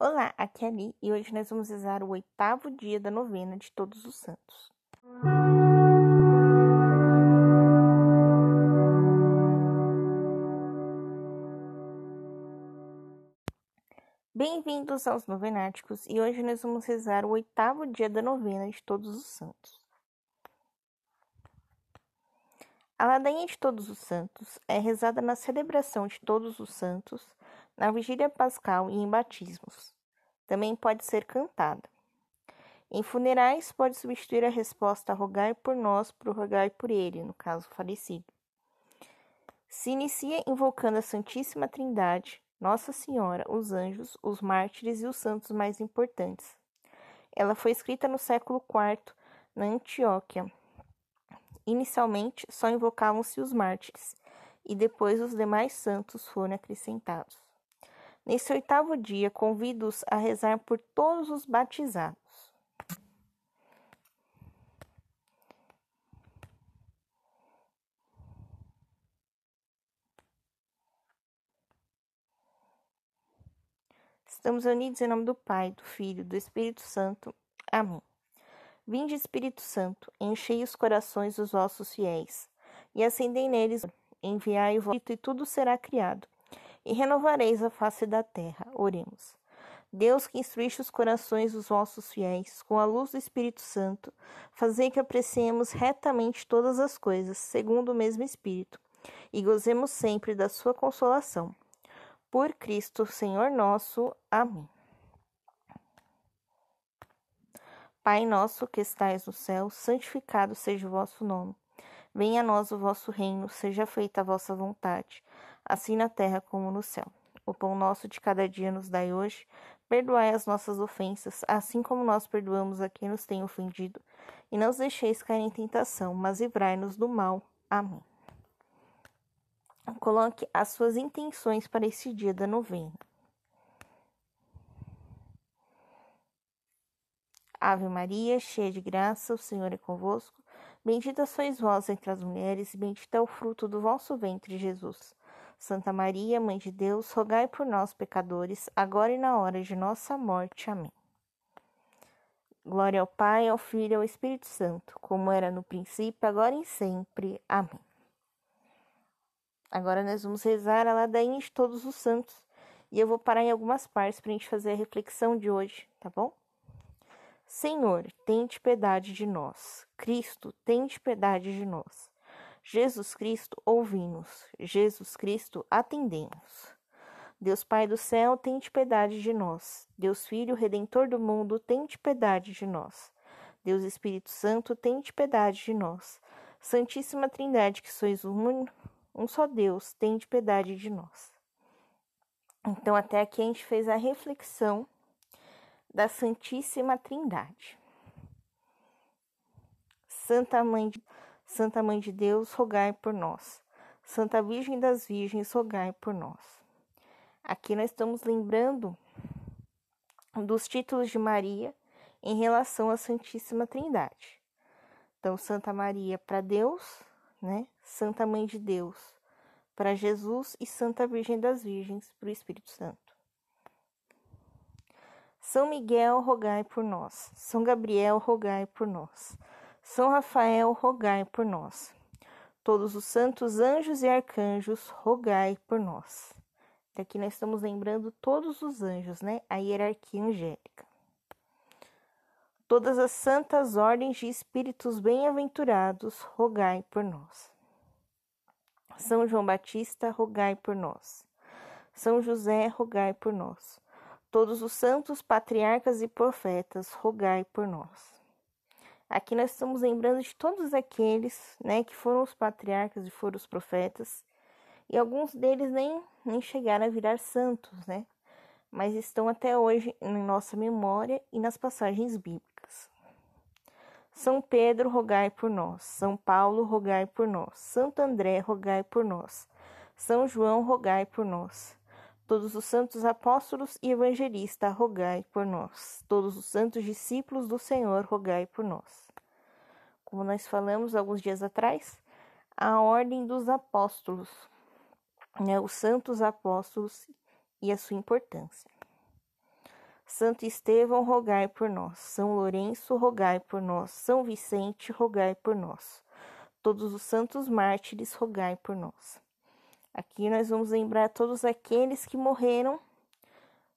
Olá, aqui é Ali e hoje nós vamos rezar o oitavo dia da novena de Todos os Santos. Bem-vindos aos Novenáticos e hoje nós vamos rezar o oitavo dia da novena de Todos os Santos. A ladainha de Todos os Santos é rezada na celebração de Todos os Santos na vigília pascal e em batismos. Também pode ser cantada. Em funerais, pode substituir a resposta rogai por nós por rogai por ele, no caso falecido. Se inicia invocando a Santíssima Trindade, Nossa Senhora, os anjos, os mártires e os santos mais importantes. Ela foi escrita no século IV, na Antioquia. Inicialmente, só invocavam-se os mártires, e depois os demais santos foram acrescentados. Nesse oitavo dia, convido-os a rezar por todos os batizados. Estamos unidos em nome do Pai, do Filho, do Espírito Santo. Amém. Vinde, Espírito Santo, enchei os corações dos vossos fiéis e acendei neles, enviai o vosso e tudo será criado e renovareis a face da terra. Oremos. Deus que instruíste os corações dos vossos fiéis com a luz do Espírito Santo, fazei que apreciemos retamente todas as coisas, segundo o mesmo Espírito, e gozemos sempre da sua consolação. Por Cristo, Senhor nosso. Amém. Pai nosso que estais no céu, santificado seja o vosso nome. Venha a nós o vosso reino, seja feita a vossa vontade assim na terra como no céu. O pão nosso de cada dia nos dai hoje. Perdoai as nossas ofensas, assim como nós perdoamos a quem nos tem ofendido. E não os deixeis cair em tentação, mas livrai-nos do mal. Amém. Coloque as suas intenções para esse dia da novena. Ave Maria, cheia de graça, o Senhor é convosco. Bendita sois vós entre as mulheres, e bendito é o fruto do vosso ventre, Jesus. Santa Maria, Mãe de Deus, rogai por nós, pecadores, agora e na hora de nossa morte. Amém. Glória ao Pai, ao Filho e ao Espírito Santo, como era no princípio, agora e sempre. Amém. Agora nós vamos rezar a ladainha de todos os santos. E eu vou parar em algumas partes para a gente fazer a reflexão de hoje, tá bom? Senhor, tente piedade de nós. Cristo, tente piedade de nós. Jesus Cristo, ouvi-nos. Jesus Cristo, atendemos. Deus Pai do céu, tente piedade de nós. Deus Filho, Redentor do mundo, tente piedade de nós. Deus Espírito Santo, tente piedade de nós. Santíssima Trindade, que sois um, um só Deus, tente piedade de nós. Então, até aqui a gente fez a reflexão da Santíssima Trindade. Santa Mãe de Santa Mãe de Deus, rogai por nós. Santa Virgem das Virgens, rogai por nós. Aqui nós estamos lembrando dos títulos de Maria em relação à Santíssima Trindade. Então, Santa Maria para Deus, né? Santa Mãe de Deus para Jesus e Santa Virgem das Virgens para o Espírito Santo. São Miguel, rogai por nós. São Gabriel, rogai por nós. São Rafael, rogai por nós. Todos os santos anjos e arcanjos, rogai por nós. Aqui nós estamos lembrando todos os anjos, né? A hierarquia angélica. Todas as santas ordens de espíritos bem-aventurados, rogai por nós. São João Batista, rogai por nós. São José, rogai por nós. Todos os santos patriarcas e profetas, rogai por nós. Aqui nós estamos lembrando de todos aqueles, né, que foram os patriarcas e foram os profetas, e alguns deles nem, nem chegaram a virar santos, né, mas estão até hoje em nossa memória e nas passagens bíblicas. São Pedro, rogai por nós. São Paulo, rogai por nós. Santo André, rogai por nós. São João, rogai por nós. Todos os santos apóstolos e evangelistas, rogai por nós. Todos os santos discípulos do Senhor, rogai por nós. Como nós falamos alguns dias atrás, a ordem dos apóstolos, né, os santos apóstolos e a sua importância. Santo Estevão, rogai por nós. São Lourenço, rogai por nós. São Vicente, rogai por nós. Todos os santos mártires, rogai por nós. Aqui nós vamos lembrar todos aqueles que morreram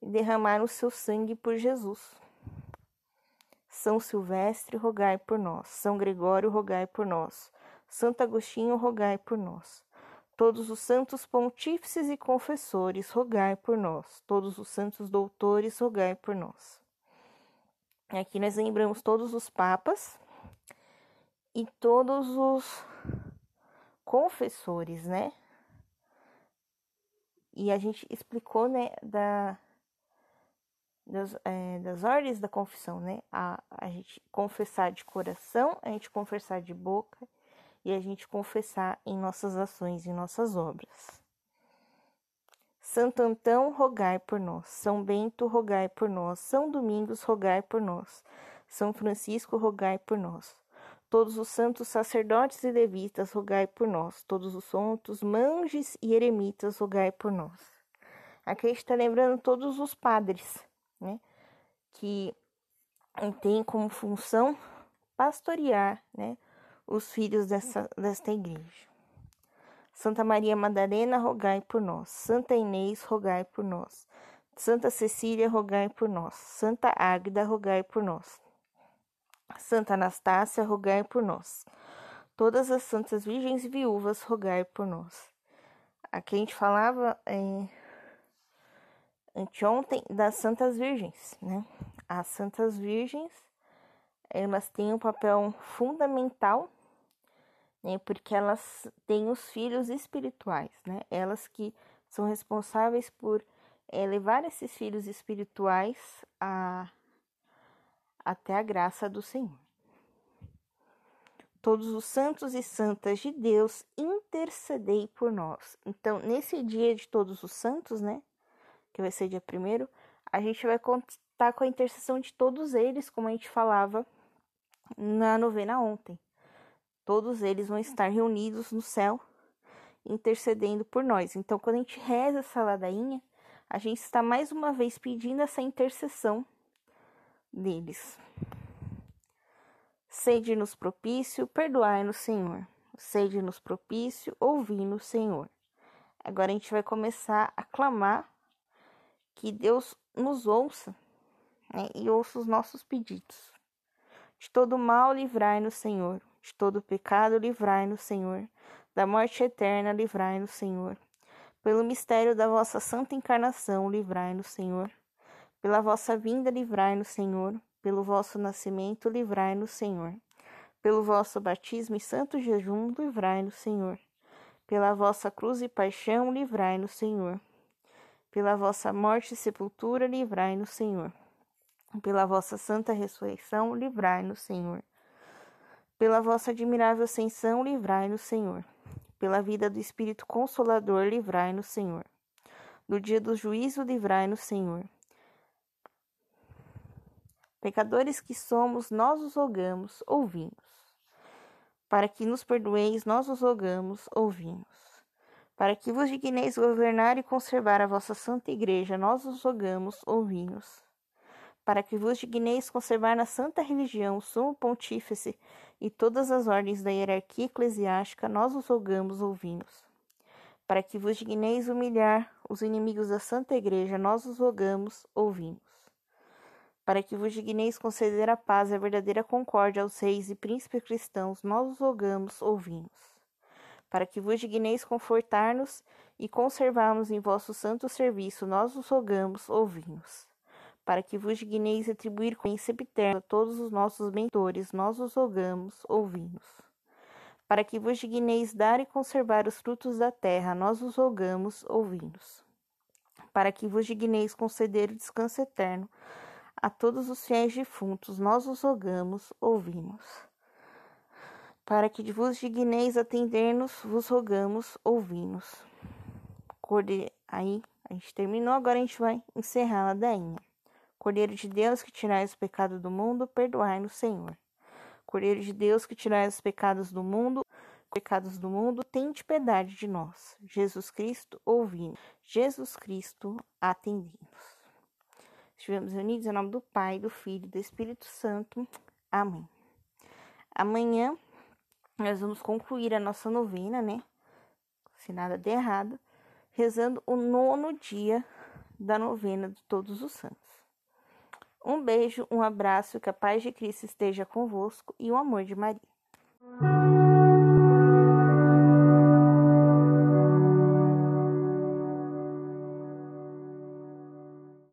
e derramaram o seu sangue por Jesus. São Silvestre, rogai por nós. São Gregório, rogai por nós. Santo Agostinho, rogai por nós. Todos os santos pontífices e confessores, rogai por nós. Todos os santos doutores, rogai por nós. Aqui nós lembramos todos os papas e todos os confessores, né? E a gente explicou, né, da, das, é, das ordens da confissão, né? A, a gente confessar de coração, a gente confessar de boca e a gente confessar em nossas ações e nossas obras. Santo Antão, rogai por nós. São Bento, rogai por nós. São Domingos, rogai por nós. São Francisco, rogai por nós. Todos os santos sacerdotes e levitas, rogai por nós. Todos os santos manjes e eremitas, rogai por nós. Aqui a gente está lembrando todos os padres, né? Que têm como função pastorear, né? os filhos dessa, desta igreja. Santa Maria Madalena, rogai por nós. Santa Inês, rogai por nós. Santa Cecília, rogai por nós. Santa Águida, rogai por nós. Santa Anastácia, rogai por nós. Todas as santas virgens viúvas, rogai por nós. Aqui a gente falava é, anteontem das santas virgens, né? As santas virgens elas têm um papel fundamental, né, porque elas têm os filhos espirituais, né? Elas que são responsáveis por é, levar esses filhos espirituais a, até a graça do Senhor. Todos os santos e santas de Deus, intercedei por nós. Então, nesse dia de todos os santos, né? Que vai ser dia primeiro, a gente vai contar com a intercessão de todos eles, como a gente falava na novena ontem. Todos eles vão estar reunidos no céu, intercedendo por nós. Então, quando a gente reza essa ladainha, a gente está mais uma vez pedindo essa intercessão deles. Sede-nos propício, perdoai-nos, Senhor. Sede-nos propício, ouvi-nos, Senhor. Agora a gente vai começar a clamar que Deus nos ouça né, e ouça os nossos pedidos. De todo mal, livrai-nos, Senhor. De todo pecado, livrai-nos, Senhor. Da morte eterna, livrai-nos, Senhor. Pelo mistério da vossa santa encarnação, livrai-nos, Senhor. Pela vossa vinda, livrai-nos, Senhor. Pelo vosso nascimento, livrai-nos, Senhor. Pelo vosso batismo e santo jejum, livrai-nos, Senhor. Pela vossa cruz e paixão, livrai-nos, Senhor. Pela vossa morte e sepultura, livrai-nos, Senhor pela vossa santa ressurreição, livrai-nos, Senhor. Pela vossa admirável ascensão, livrai-nos, Senhor. Pela vida do Espírito Consolador, livrai-nos, Senhor. Do dia do juízo, livrai-nos, Senhor. Pecadores que somos, nós os rogamos, ouvimos. Para que nos perdoeis, nós os rogamos, ouvimos. Para que vos digneis governar e conservar a vossa santa igreja, nós os rogamos, ouvimos para que vos digneis conservar na santa religião o sumo pontífice e todas as ordens da hierarquia eclesiástica, nós os rogamos ouvimos. Para que vos digneis humilhar os inimigos da santa igreja, nós os rogamos ouvimos. Para que vos digneis conceder a paz e a verdadeira concórdia aos reis e príncipes cristãos, nós os rogamos ouvimos. Para que vos digneis confortar-nos e conservarmos em vosso santo serviço, nós os rogamos ouvimos para que vos digneis atribuir com sempiterno a todos os nossos mentores, nós os rogamos, ouvimos. Para que vos digneis dar e conservar os frutos da terra, nós os rogamos, ouvimos. Para que vos digneis conceder o descanso eterno a todos os fiéis defuntos, nós os rogamos, ouvimos. Para que vos digneis atender-nos, vos rogamos, ouvimos. Corde... Aí, a gente terminou, agora a gente vai encerrar a ladainha. Cordeiro de Deus que tirais os pecados do mundo, perdoai-nos, Senhor. Cordeiro de Deus que tirais os pecados do mundo, pecados do mundo, tende piedade de nós. Jesus Cristo, ouvindo. Jesus Cristo, atendemos. Estivemos reunidos em nome do Pai, do Filho e do Espírito Santo. Amém. Amanhã nós vamos concluir a nossa novena, né? Se nada der errado, rezando o nono dia da novena de Todos os Santos. Um beijo, um abraço, que a paz de Cristo esteja convosco e o amor de Maria.